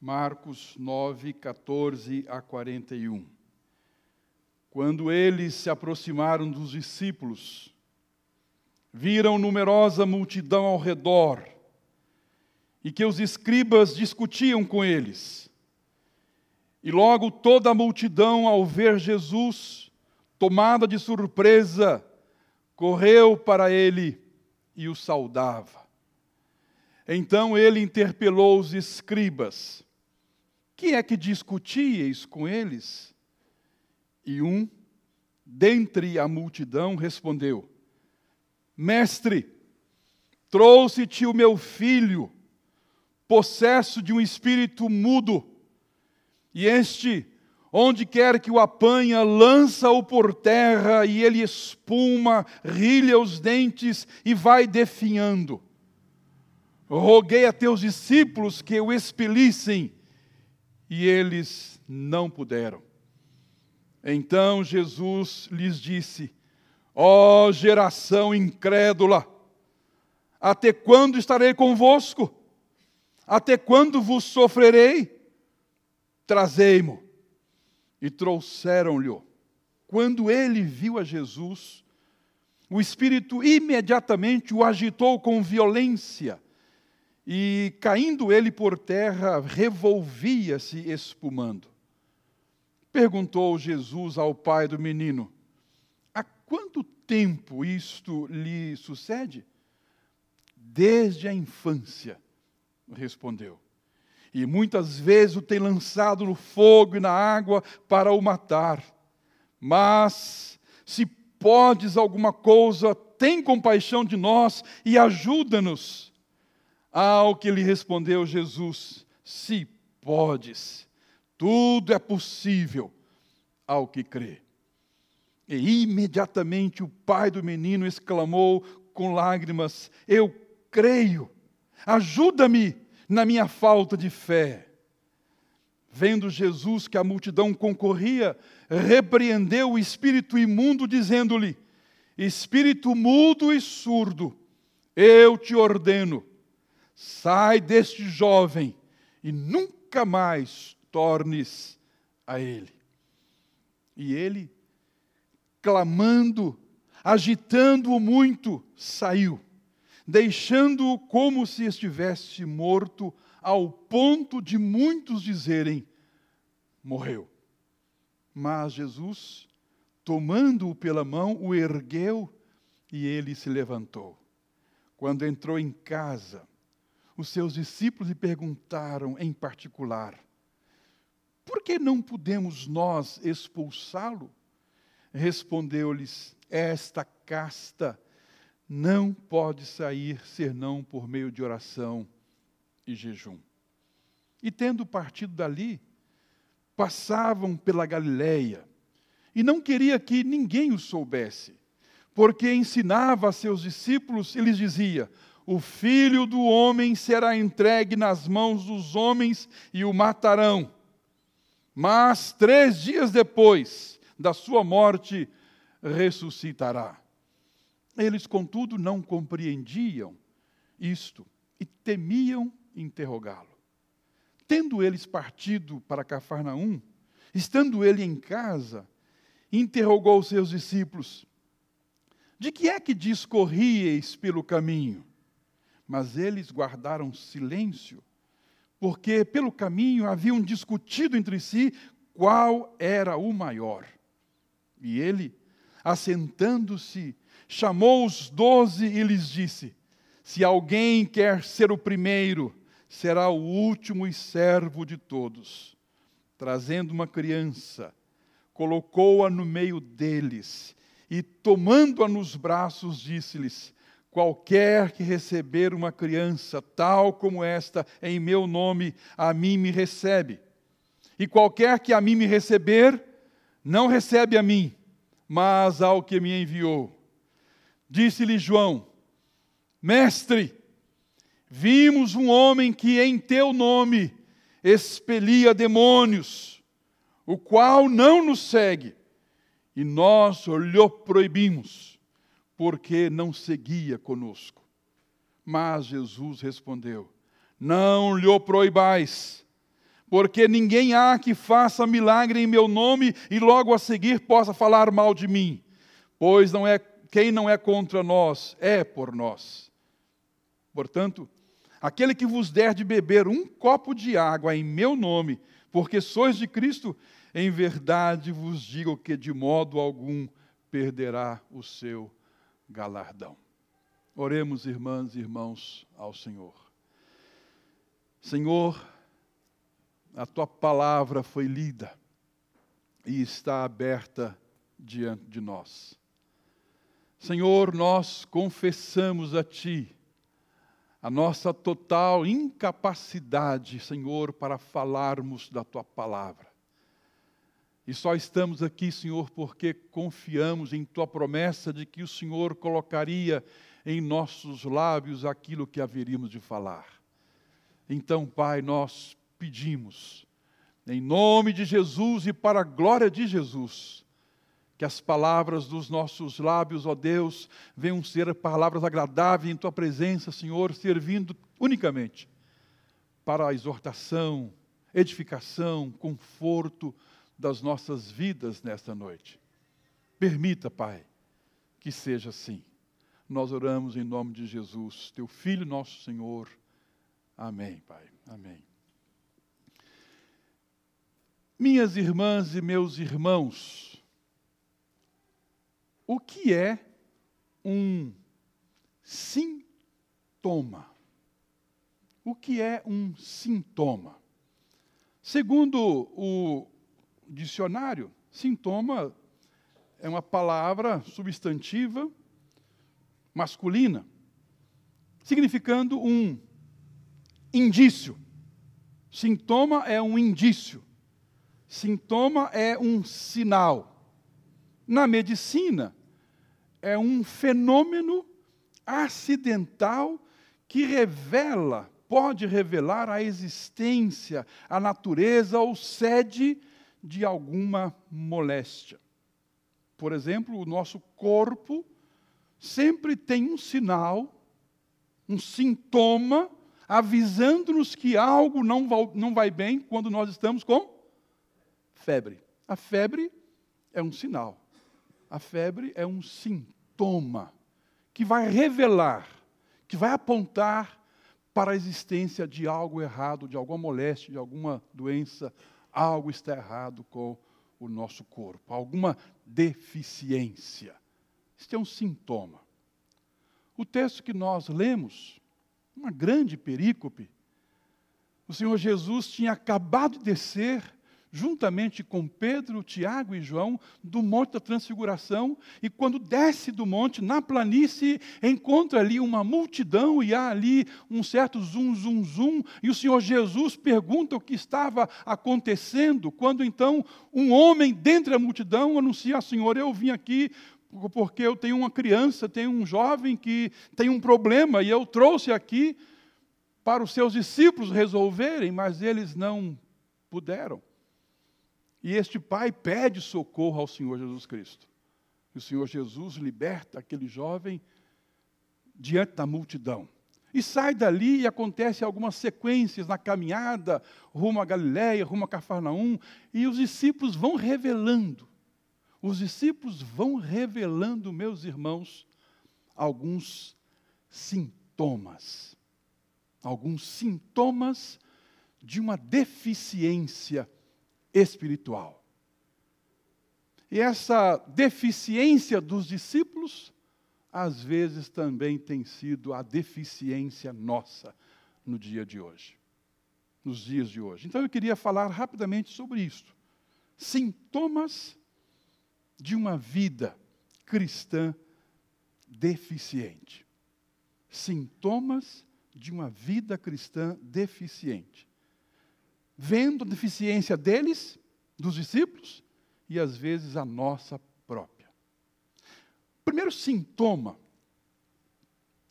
Marcos 9, 14 a 41. Quando eles se aproximaram dos discípulos, viram numerosa multidão ao redor e que os escribas discutiam com eles. E logo toda a multidão, ao ver Jesus, tomada de surpresa, correu para ele e o saudava. Então ele interpelou os escribas: Que é que discutíeis com eles? E um, dentre a multidão, respondeu: Mestre, trouxe-te o meu filho, possesso de um espírito mudo, e este, onde quer que o apanha, lança-o por terra, e ele espuma, rilha os dentes e vai definhando. Roguei a teus discípulos que o expelissem, e eles não puderam. Então Jesus lhes disse: Ó oh, geração incrédula, até quando estarei convosco? Até quando vos sofrerei? Trazei-mo. E trouxeram-lhe. Quando ele viu a Jesus, o Espírito imediatamente o agitou com violência, e caindo ele por terra, revolvia-se espumando. Perguntou Jesus ao pai do menino: quanto tempo isto lhe sucede? Desde a infância, respondeu. E muitas vezes o tem lançado no fogo e na água para o matar. Mas, se podes alguma coisa, tem compaixão de nós e ajuda-nos. Ao que lhe respondeu Jesus: Se podes, tudo é possível ao que crê. E imediatamente o pai do menino exclamou com lágrimas: Eu creio, ajuda-me na minha falta de fé. Vendo Jesus que a multidão concorria, repreendeu o espírito imundo, dizendo-lhe: Espírito mudo e surdo, eu te ordeno, sai deste jovem e nunca mais tornes a ele. E ele clamando, agitando-o muito, saiu, deixando-o como se estivesse morto, ao ponto de muitos dizerem: morreu. Mas Jesus, tomando-o pela mão, o ergueu e ele se levantou. Quando entrou em casa, os seus discípulos lhe perguntaram em particular: por que não podemos nós expulsá-lo? Respondeu-lhes: Esta casta não pode sair senão por meio de oração e jejum. E tendo partido dali, passavam pela Galileia, e não queria que ninguém o soubesse, porque ensinava a seus discípulos e lhes dizia: O filho do homem será entregue nas mãos dos homens e o matarão. Mas três dias depois, da sua morte ressuscitará. Eles, contudo, não compreendiam isto e temiam interrogá-lo. Tendo eles partido para Cafarnaum, estando ele em casa, interrogou seus discípulos: De que é que discorríeis pelo caminho? Mas eles guardaram silêncio, porque pelo caminho haviam discutido entre si qual era o maior. E ele, assentando-se, chamou os doze e lhes disse: Se alguém quer ser o primeiro, será o último e servo de todos. Trazendo uma criança, colocou-a no meio deles e, tomando-a nos braços, disse-lhes: Qualquer que receber uma criança tal como esta em meu nome, a mim me recebe. E qualquer que a mim me receber, não recebe a mim, mas ao que me enviou. Disse-lhe João: Mestre, vimos um homem que em teu nome expelia demônios, o qual não nos segue, e nós lhe proibimos, porque não seguia conosco. Mas Jesus respondeu: Não lhe proibais porque ninguém há que faça milagre em meu nome e logo a seguir possa falar mal de mim, pois não é quem não é contra nós é por nós. Portanto, aquele que vos der de beber um copo de água em meu nome, porque sois de Cristo, em verdade vos digo que de modo algum perderá o seu galardão. Oremos, irmãs e irmãos, ao Senhor. Senhor, a tua palavra foi lida e está aberta diante de nós. Senhor, nós confessamos a Ti a nossa total incapacidade, Senhor, para falarmos da Tua palavra. E só estamos aqui, Senhor, porque confiamos em Tua promessa de que o Senhor colocaria em nossos lábios aquilo que haveríamos de falar. Então, Pai, nós pedimos, em nome de Jesus e para a glória de Jesus, que as palavras dos nossos lábios, ó Deus, venham ser palavras agradáveis em tua presença, Senhor, servindo unicamente para a exortação, edificação, conforto das nossas vidas nesta noite. Permita, Pai, que seja assim. Nós oramos em nome de Jesus, teu Filho, nosso Senhor. Amém, Pai. Amém. Minhas irmãs e meus irmãos, o que é um sintoma? O que é um sintoma? Segundo o dicionário, sintoma é uma palavra substantiva masculina, significando um indício. Sintoma é um indício. Sintoma é um sinal. Na medicina, é um fenômeno acidental que revela, pode revelar a existência, a natureza ou sede de alguma moléstia. Por exemplo, o nosso corpo sempre tem um sinal, um sintoma, avisando-nos que algo não vai, não vai bem quando nós estamos com febre. A febre é um sinal. A febre é um sintoma que vai revelar, que vai apontar para a existência de algo errado, de alguma moléstia, de alguma doença, algo está errado com o nosso corpo, alguma deficiência. Isso é um sintoma. O texto que nós lemos, uma grande perícope, o Senhor Jesus tinha acabado de descer juntamente com Pedro, Tiago e João, do Monte da Transfiguração, e quando desce do monte, na planície, encontra ali uma multidão, e há ali um certo zum, zum, zum, e o Senhor Jesus pergunta o que estava acontecendo, quando então um homem dentre a multidão anuncia ao Senhor, eu vim aqui porque eu tenho uma criança, tenho um jovem que tem um problema, e eu trouxe aqui para os seus discípulos resolverem, mas eles não puderam. E este pai pede socorro ao Senhor Jesus Cristo. E o Senhor Jesus liberta aquele jovem diante da multidão. E sai dali e acontece algumas sequências na caminhada rumo a Galiléia, rumo a Cafarnaum, e os discípulos vão revelando. Os discípulos vão revelando, meus irmãos, alguns sintomas. Alguns sintomas de uma deficiência espiritual. E essa deficiência dos discípulos, às vezes também tem sido a deficiência nossa no dia de hoje, nos dias de hoje. Então eu queria falar rapidamente sobre isso. Sintomas de uma vida cristã deficiente. Sintomas de uma vida cristã deficiente vendo a deficiência deles, dos discípulos, e às vezes a nossa própria. O primeiro sintoma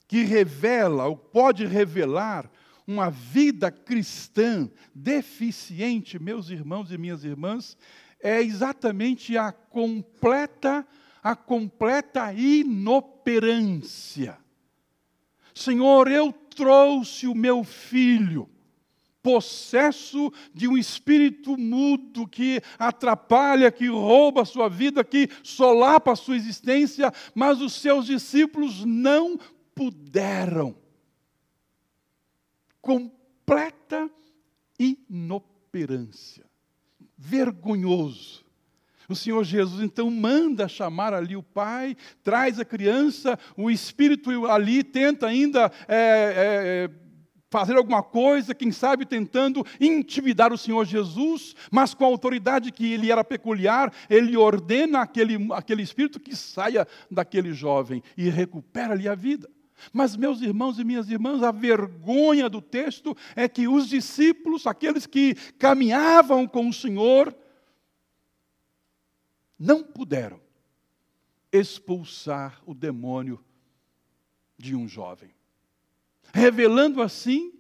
que revela, ou pode revelar, uma vida cristã deficiente, meus irmãos e minhas irmãs, é exatamente a completa a completa inoperância. Senhor, eu trouxe o meu filho possesso de um espírito mudo que atrapalha, que rouba a sua vida, que solapa a sua existência, mas os seus discípulos não puderam. Completa inoperância. Vergonhoso. O Senhor Jesus então manda chamar ali o pai, traz a criança, o espírito ali tenta ainda é, é, fazer alguma coisa, quem sabe tentando intimidar o Senhor Jesus, mas com a autoridade que ele era peculiar, ele ordena aquele, aquele espírito que saia daquele jovem e recupera ali a vida. Mas, meus irmãos e minhas irmãs, a vergonha do texto é que os discípulos, aqueles que caminhavam com o Senhor, não puderam expulsar o demônio de um jovem, revelando assim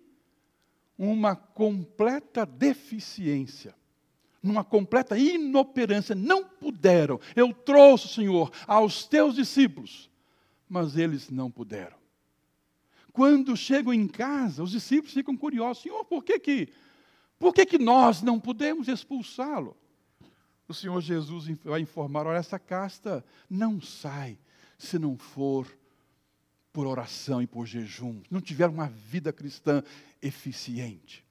uma completa deficiência, numa completa inoperância. Não puderam. Eu trouxe, Senhor, aos teus discípulos, mas eles não puderam. Quando chegam em casa, os discípulos ficam curiosos: Senhor, por que que, por que, que nós não podemos expulsá-lo? O Senhor Jesus vai informar: olha, essa casta não sai se não for por oração e por jejum, não tiver uma vida cristã eficiente.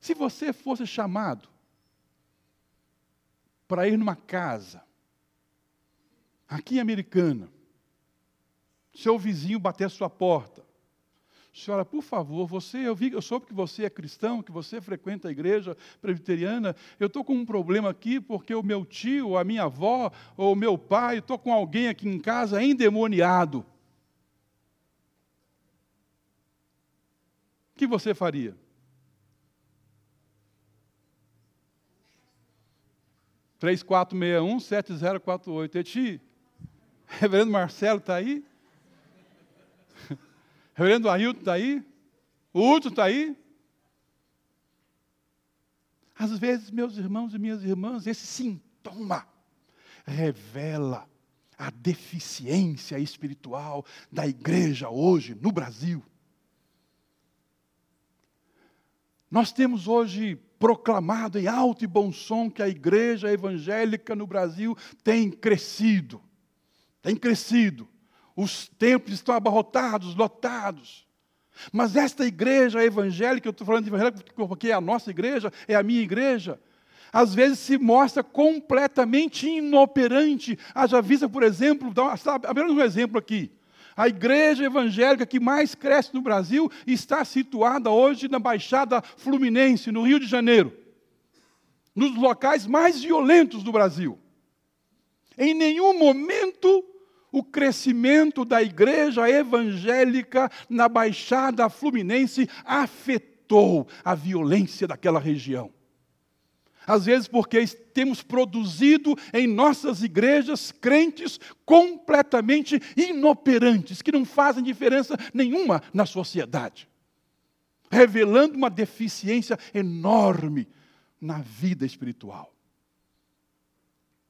Se você fosse chamado para ir numa casa, aqui em Americana, seu vizinho bater a sua porta. Senhora, por favor, você, eu, vi, eu soube que você é cristão, que você frequenta a igreja presbiteriana. Eu estou com um problema aqui porque o meu tio, a minha avó, ou o meu pai, estou com alguém aqui em casa endemoniado. O que você faria? Três quatro um sete zero quatro oito. Eti, Reverendo Marcelo está aí? Reverendo Ailton está aí? O Hudson está aí? Às vezes, meus irmãos e minhas irmãs, esse sintoma revela a deficiência espiritual da igreja hoje no Brasil. Nós temos hoje proclamado em alto e bom som que a igreja evangélica no Brasil tem crescido. Tem crescido. Os templos estão abarrotados, lotados. Mas esta igreja evangélica, eu estou falando de evangélica porque é a nossa igreja, é a minha igreja, às vezes se mostra completamente inoperante. Haja vista, por exemplo, apenas um exemplo aqui. A igreja evangélica que mais cresce no Brasil está situada hoje na Baixada Fluminense, no Rio de Janeiro, nos locais mais violentos do Brasil. Em nenhum momento o crescimento da igreja evangélica na Baixada Fluminense afetou a violência daquela região. Às vezes, porque temos produzido em nossas igrejas crentes completamente inoperantes, que não fazem diferença nenhuma na sociedade, revelando uma deficiência enorme na vida espiritual.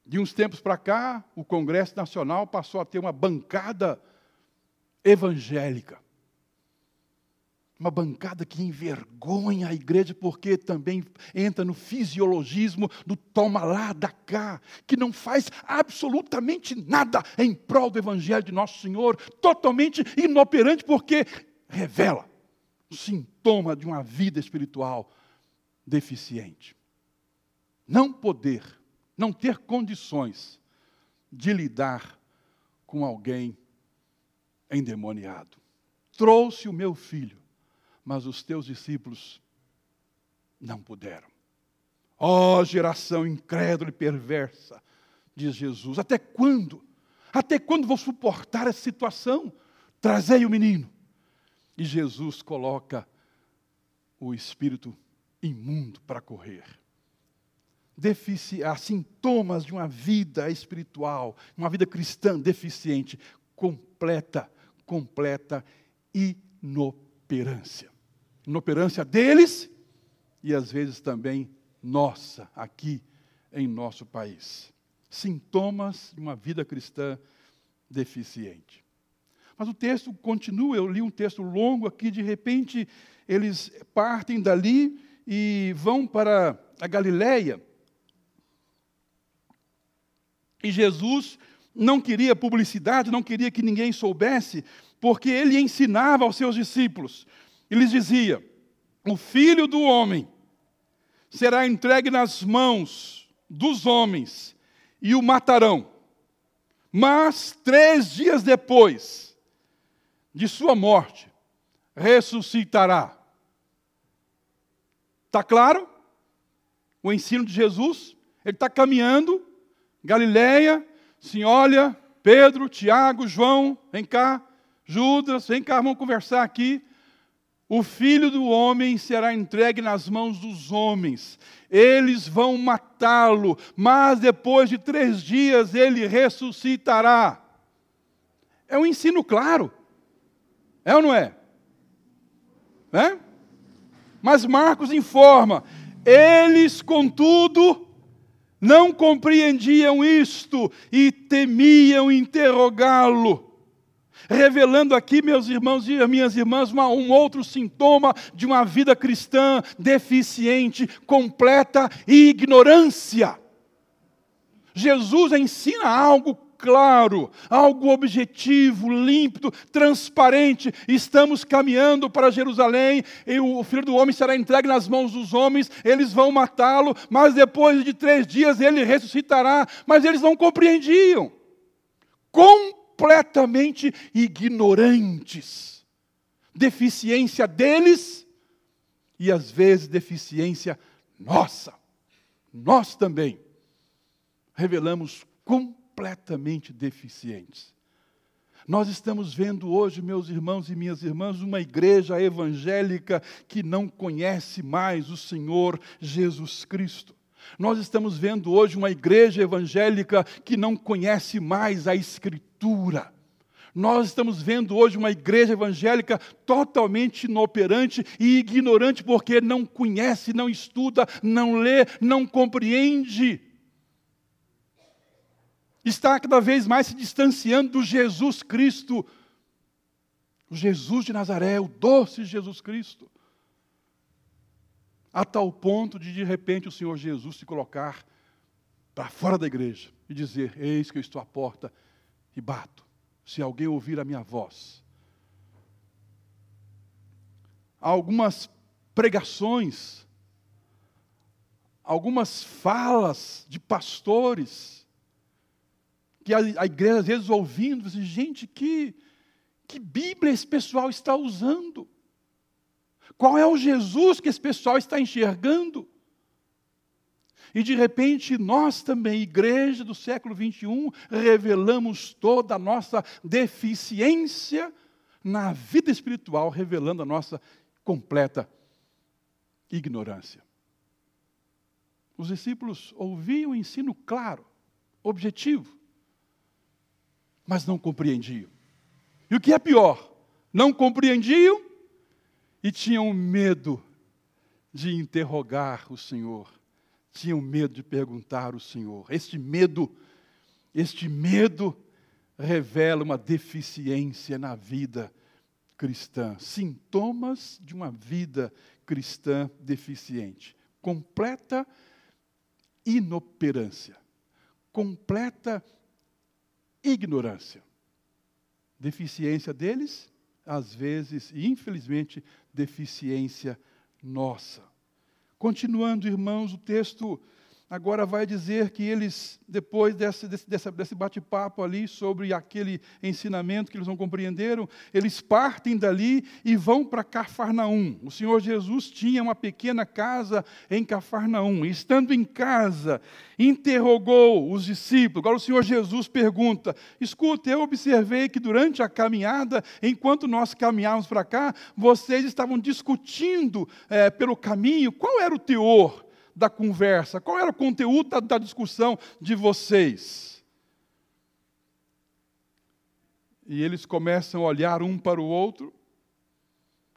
De uns tempos para cá, o Congresso Nacional passou a ter uma bancada evangélica. Uma bancada que envergonha a igreja, porque também entra no fisiologismo do toma lá, da cá, que não faz absolutamente nada em prol do Evangelho de Nosso Senhor, totalmente inoperante, porque revela o sintoma de uma vida espiritual deficiente. Não poder não ter condições de lidar com alguém endemoniado. Trouxe o meu filho, mas os teus discípulos não puderam. Ó oh, geração incrédula e perversa, diz Jesus, até quando? Até quando vou suportar essa situação? Trazei o menino. E Jesus coloca o espírito imundo para correr defici sintomas de uma vida espiritual, uma vida cristã deficiente, completa, completa inoperância. Inoperância deles e às vezes também nossa, aqui em nosso país. Sintomas de uma vida cristã deficiente. Mas o texto continua, eu li um texto longo aqui, de repente eles partem dali e vão para a Galileia. E Jesus não queria publicidade, não queria que ninguém soubesse, porque ele ensinava aos seus discípulos. E lhes dizia: O filho do homem será entregue nas mãos dos homens e o matarão. Mas três dias depois de sua morte, ressuscitará. Está claro? O ensino de Jesus, ele está caminhando, Galileia, Sim, olha, Pedro, Tiago, João, vem cá, Judas, vem cá, vamos conversar aqui. O filho do homem será entregue nas mãos dos homens, eles vão matá-lo, mas depois de três dias ele ressuscitará. É um ensino claro, é ou não é? É? Mas Marcos informa: eles, contudo, não compreendiam isto e temiam interrogá-lo. Revelando aqui, meus irmãos e minhas irmãs, uma, um outro sintoma de uma vida cristã deficiente, completa ignorância. Jesus ensina algo claro, algo objetivo, límpido, transparente. Estamos caminhando para Jerusalém e o filho do homem será entregue nas mãos dos homens, eles vão matá-lo, mas depois de três dias ele ressuscitará. Mas eles não compreendiam. Completamente ignorantes. Deficiência deles e às vezes deficiência nossa. Nós também revelamos com completamente deficientes. Nós estamos vendo hoje, meus irmãos e minhas irmãs, uma igreja evangélica que não conhece mais o Senhor Jesus Cristo. Nós estamos vendo hoje uma igreja evangélica que não conhece mais a Escritura. Nós estamos vendo hoje uma igreja evangélica totalmente inoperante e ignorante, porque não conhece, não estuda, não lê, não compreende está cada vez mais se distanciando do Jesus Cristo, o Jesus de Nazaré, o doce Jesus Cristo, a tal ponto de de repente o Senhor Jesus se colocar para fora da igreja e dizer: Eis que eu estou à porta e bato. Se alguém ouvir a minha voz. Há algumas pregações, algumas falas de pastores, que a, a igreja às vezes ouvindo, assim, gente, que, que Bíblia esse pessoal está usando? Qual é o Jesus que esse pessoal está enxergando? E de repente, nós também, igreja do século 21, revelamos toda a nossa deficiência na vida espiritual, revelando a nossa completa ignorância. Os discípulos ouviam o ensino claro, objetivo, mas não compreendiam. E o que é pior, não compreendiam e tinham medo de interrogar o Senhor, tinham medo de perguntar ao Senhor. Este medo, este medo revela uma deficiência na vida cristã, sintomas de uma vida cristã deficiente, completa inoperância, completa ignorância. Deficiência deles, às vezes, e infelizmente, deficiência nossa. Continuando, irmãos, o texto agora vai dizer que eles, depois desse, desse, desse bate-papo ali sobre aquele ensinamento que eles não compreenderam, eles partem dali e vão para Cafarnaum. O Senhor Jesus tinha uma pequena casa em Cafarnaum. E, estando em casa, interrogou os discípulos. Agora o Senhor Jesus pergunta: Escuta, eu observei que durante a caminhada, enquanto nós caminhávamos para cá, vocês estavam discutindo é, pelo caminho qual era o teor da conversa? Qual era o conteúdo da, da discussão de vocês? E eles começam a olhar um para o outro,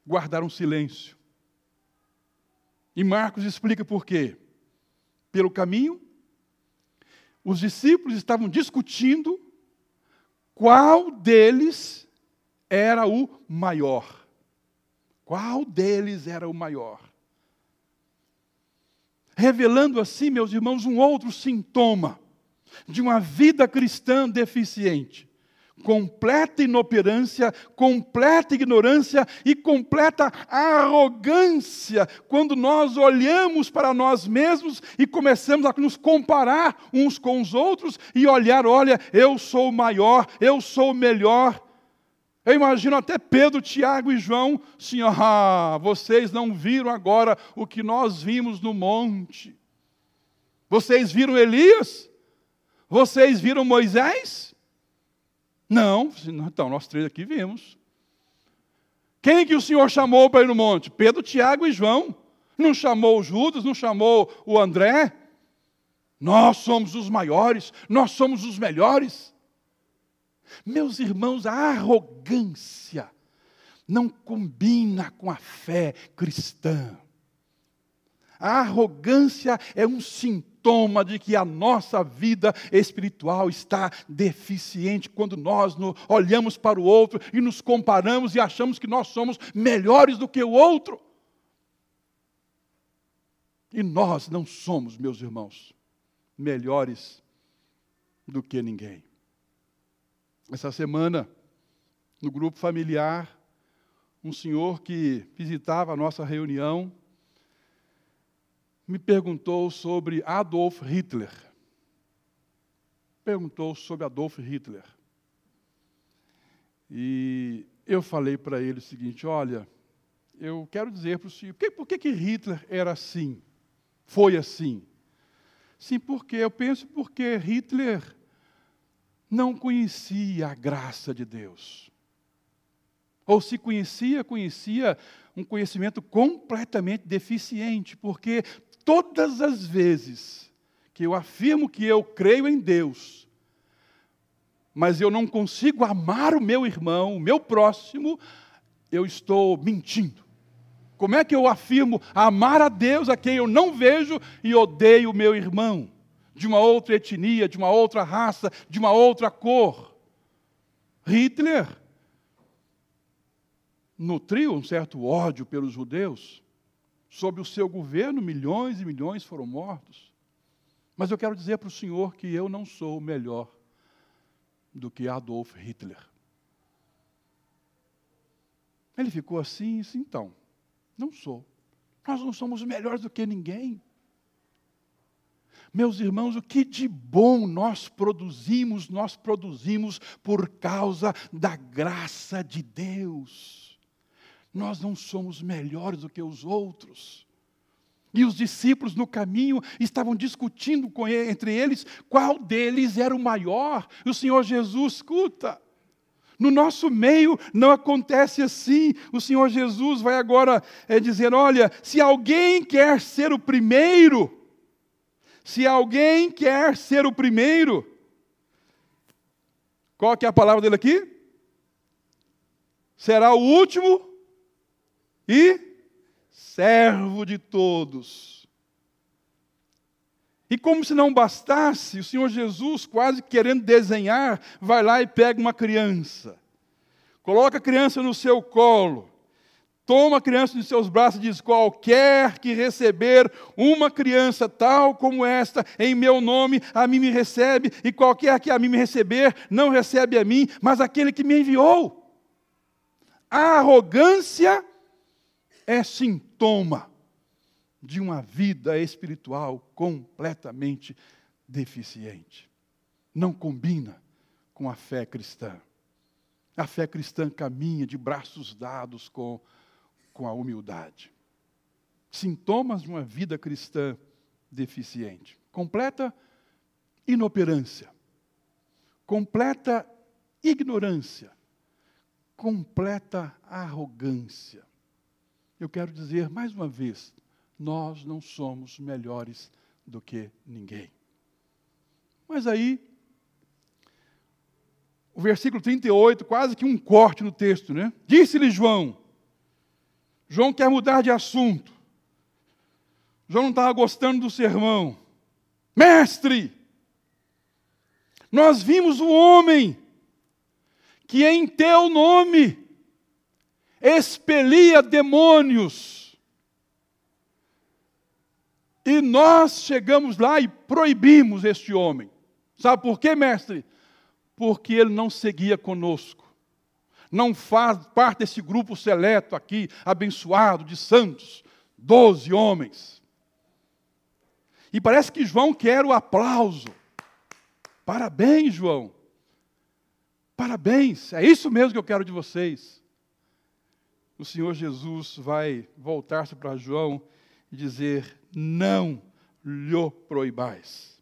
guardaram silêncio. E Marcos explica por quê. Pelo caminho, os discípulos estavam discutindo qual deles era o maior? Qual deles era o maior? Revelando assim, meus irmãos, um outro sintoma de uma vida cristã deficiente completa inoperância, completa ignorância e completa arrogância quando nós olhamos para nós mesmos e começamos a nos comparar uns com os outros e olhar, olha, eu sou maior, eu sou melhor. Eu imagino até Pedro, Tiago e João, assim, ah, vocês não viram agora o que nós vimos no monte. Vocês viram Elias? Vocês viram Moisés? Não, então nós três aqui vimos. Quem que o Senhor chamou para ir no monte? Pedro, Tiago e João. Não chamou Judas, não chamou o André. Nós somos os maiores, nós somos os melhores. Meus irmãos, a arrogância não combina com a fé cristã. A arrogância é um sintoma de que a nossa vida espiritual está deficiente quando nós olhamos para o outro e nos comparamos e achamos que nós somos melhores do que o outro. E nós não somos, meus irmãos, melhores do que ninguém. Essa semana, no grupo familiar, um senhor que visitava a nossa reunião, me perguntou sobre Adolf Hitler. Perguntou sobre Adolf Hitler. E eu falei para ele o seguinte: olha, eu quero dizer para o senhor, por que, que Hitler era assim? Foi assim? Sim, porque eu penso porque Hitler não conhecia a graça de Deus. Ou se conhecia, conhecia um conhecimento completamente deficiente, porque todas as vezes que eu afirmo que eu creio em Deus, mas eu não consigo amar o meu irmão, o meu próximo, eu estou mentindo. Como é que eu afirmo amar a Deus a quem eu não vejo e odeio o meu irmão? De uma outra etnia, de uma outra raça, de uma outra cor. Hitler nutriu um certo ódio pelos judeus. Sob o seu governo, milhões e milhões foram mortos. Mas eu quero dizer para o senhor que eu não sou melhor do que Adolf Hitler. Ele ficou assim, assim, então, não sou. Nós não somos melhores do que ninguém. Meus irmãos, o que de bom nós produzimos, nós produzimos por causa da graça de Deus nós não somos melhores do que os outros. E os discípulos no caminho estavam discutindo ele, entre eles qual deles era o maior. E o Senhor Jesus, escuta, no nosso meio não acontece assim. O Senhor Jesus vai agora é, dizer: olha, se alguém quer ser o primeiro, se alguém quer ser o primeiro, qual que é a palavra dele aqui? Será o último e servo de todos. E como se não bastasse, o Senhor Jesus, quase querendo desenhar, vai lá e pega uma criança, coloca a criança no seu colo, toma a criança nos seus braços e diz: Qualquer que receber uma criança tal como esta, em meu nome, a mim me recebe, e qualquer que a mim me receber, não recebe a mim, mas aquele que me enviou. A arrogância é sintoma de uma vida espiritual completamente deficiente. Não combina com a fé cristã. A fé cristã caminha de braços dados com, com a humildade. Sintomas de uma vida cristã deficiente. Completa inoperância. Completa ignorância. Completa arrogância eu quero dizer mais uma vez: nós não somos melhores do que ninguém. Mas aí, o versículo 38, quase que um corte no texto, né? Disse-lhe João. João quer mudar de assunto. João não estava gostando do sermão. Mestre, nós vimos o homem que em teu nome expelia demônios. E nós chegamos lá e proibimos este homem. Sabe por quê, mestre? Porque ele não seguia conosco. Não faz parte desse grupo seleto aqui, abençoado de santos, doze homens. E parece que João quer o aplauso. Parabéns, João. Parabéns, é isso mesmo que eu quero de vocês. O Senhor Jesus vai voltar-se para João e dizer: Não lhe proibais.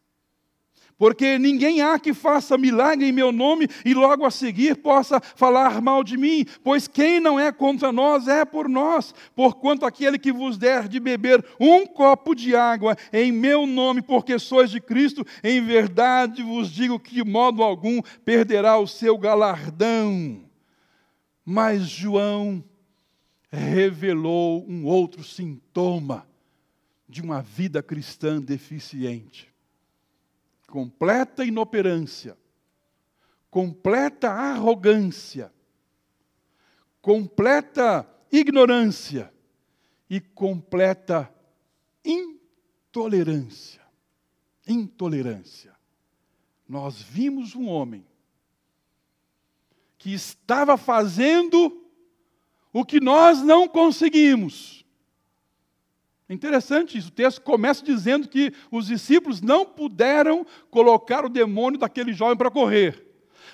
Porque ninguém há que faça milagre em meu nome e logo a seguir possa falar mal de mim, pois quem não é contra nós é por nós. Porquanto aquele que vos der de beber um copo de água em meu nome, porque sois de Cristo, em verdade vos digo que de modo algum perderá o seu galardão. Mas João revelou um outro sintoma de uma vida cristã deficiente completa inoperância, completa arrogância, completa ignorância e completa intolerância. Intolerância. Nós vimos um homem que estava fazendo o que nós não conseguimos. Interessante isso. O texto começa dizendo que os discípulos não puderam colocar o demônio daquele jovem para correr.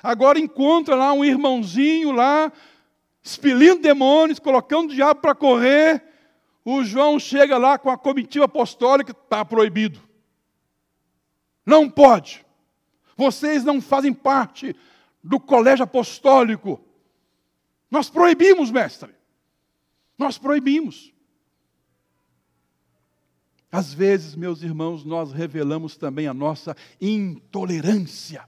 Agora encontra lá um irmãozinho lá, expelindo demônios, colocando o diabo para correr. O João chega lá com a comitiva apostólica, está proibido. Não pode. Vocês não fazem parte do colégio apostólico. Nós proibimos, mestre. Nós proibimos. Às vezes, meus irmãos, nós revelamos também a nossa intolerância.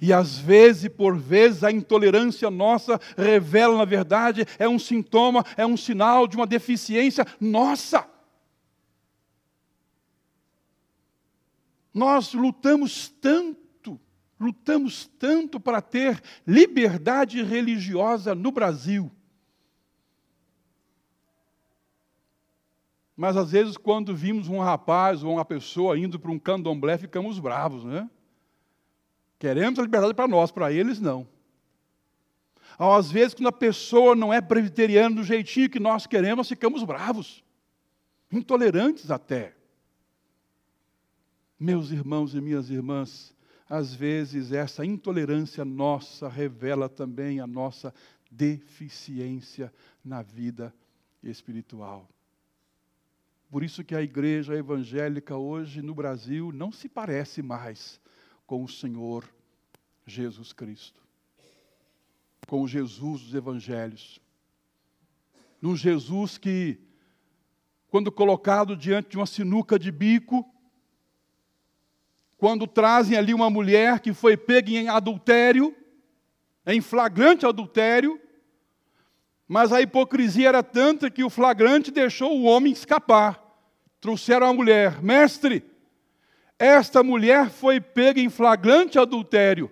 E às vezes, por vezes, a intolerância nossa revela, na verdade, é um sintoma, é um sinal de uma deficiência nossa. Nós lutamos tanto, lutamos tanto para ter liberdade religiosa no Brasil. Mas às vezes, quando vimos um rapaz ou uma pessoa indo para um candomblé, ficamos bravos, né? Queremos a liberdade para nós, para eles não. Às vezes, quando a pessoa não é presbiteriana do jeitinho que nós queremos, ficamos bravos, intolerantes até. Meus irmãos e minhas irmãs, às vezes essa intolerância nossa revela também a nossa deficiência na vida espiritual. Por isso que a igreja evangélica hoje no Brasil não se parece mais com o Senhor Jesus Cristo. Com o Jesus dos evangelhos. Num Jesus que, quando colocado diante de uma sinuca de bico, quando trazem ali uma mulher que foi pega em adultério, em flagrante adultério, mas a hipocrisia era tanta que o flagrante deixou o homem escapar. Trouxeram a mulher, mestre, esta mulher foi pega em flagrante adultério.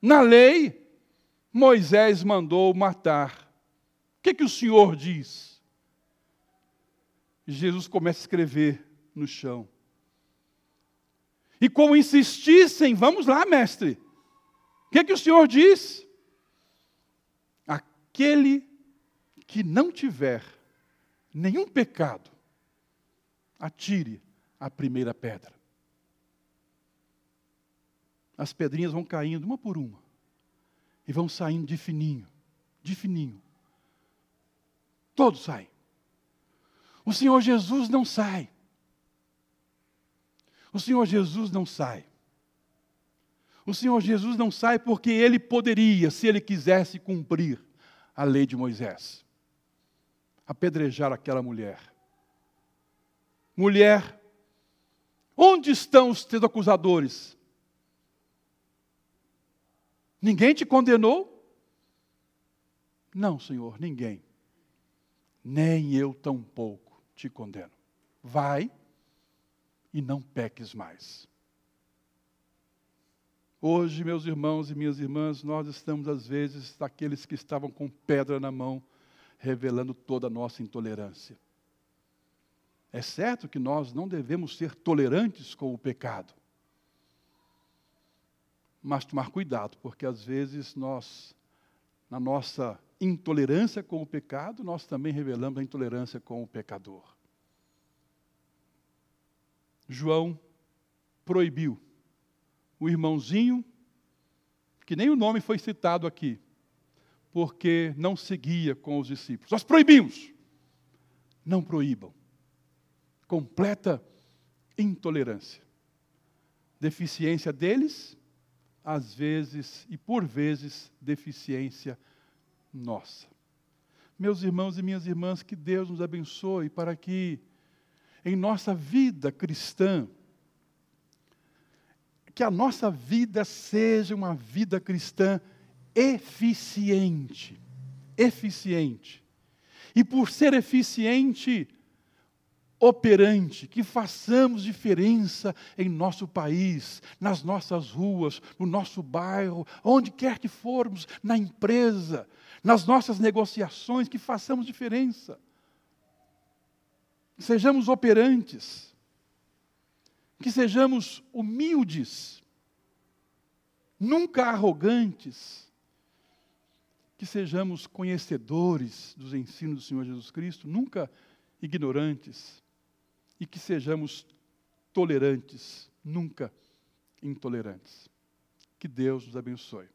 Na lei, Moisés mandou matar. O que, que o Senhor diz? Jesus começa a escrever no chão. E como insistissem, vamos lá, mestre. O que, que o Senhor diz? Aquele que não tiver nenhum pecado, atire a primeira pedra. As pedrinhas vão caindo uma por uma e vão saindo de fininho, de fininho. Todos saem. O Senhor Jesus não sai. O Senhor Jesus não sai. O Senhor Jesus não sai porque ele poderia, se ele quisesse cumprir a lei de Moisés. Apedrejar aquela mulher. Mulher, onde estão os teus acusadores? Ninguém te condenou? Não, Senhor, ninguém. Nem eu tampouco te condeno. Vai e não peques mais. Hoje, meus irmãos e minhas irmãs, nós estamos, às vezes, daqueles que estavam com pedra na mão, revelando toda a nossa intolerância. É certo que nós não devemos ser tolerantes com o pecado, mas tomar cuidado, porque às vezes nós, na nossa intolerância com o pecado, nós também revelamos a intolerância com o pecador. João proibiu o irmãozinho, que nem o nome foi citado aqui, porque não seguia com os discípulos. Nós proibimos. Não proíbam. Completa intolerância. Deficiência deles, às vezes e por vezes, deficiência nossa. Meus irmãos e minhas irmãs, que Deus nos abençoe para que em nossa vida cristã, que a nossa vida seja uma vida cristã eficiente. Eficiente. E por ser eficiente, operante, que façamos diferença em nosso país, nas nossas ruas, no nosso bairro, onde quer que formos, na empresa, nas nossas negociações, que façamos diferença. Sejamos operantes que sejamos humildes, nunca arrogantes, que sejamos conhecedores dos ensinos do Senhor Jesus Cristo, nunca ignorantes, e que sejamos tolerantes, nunca intolerantes. Que Deus nos abençoe.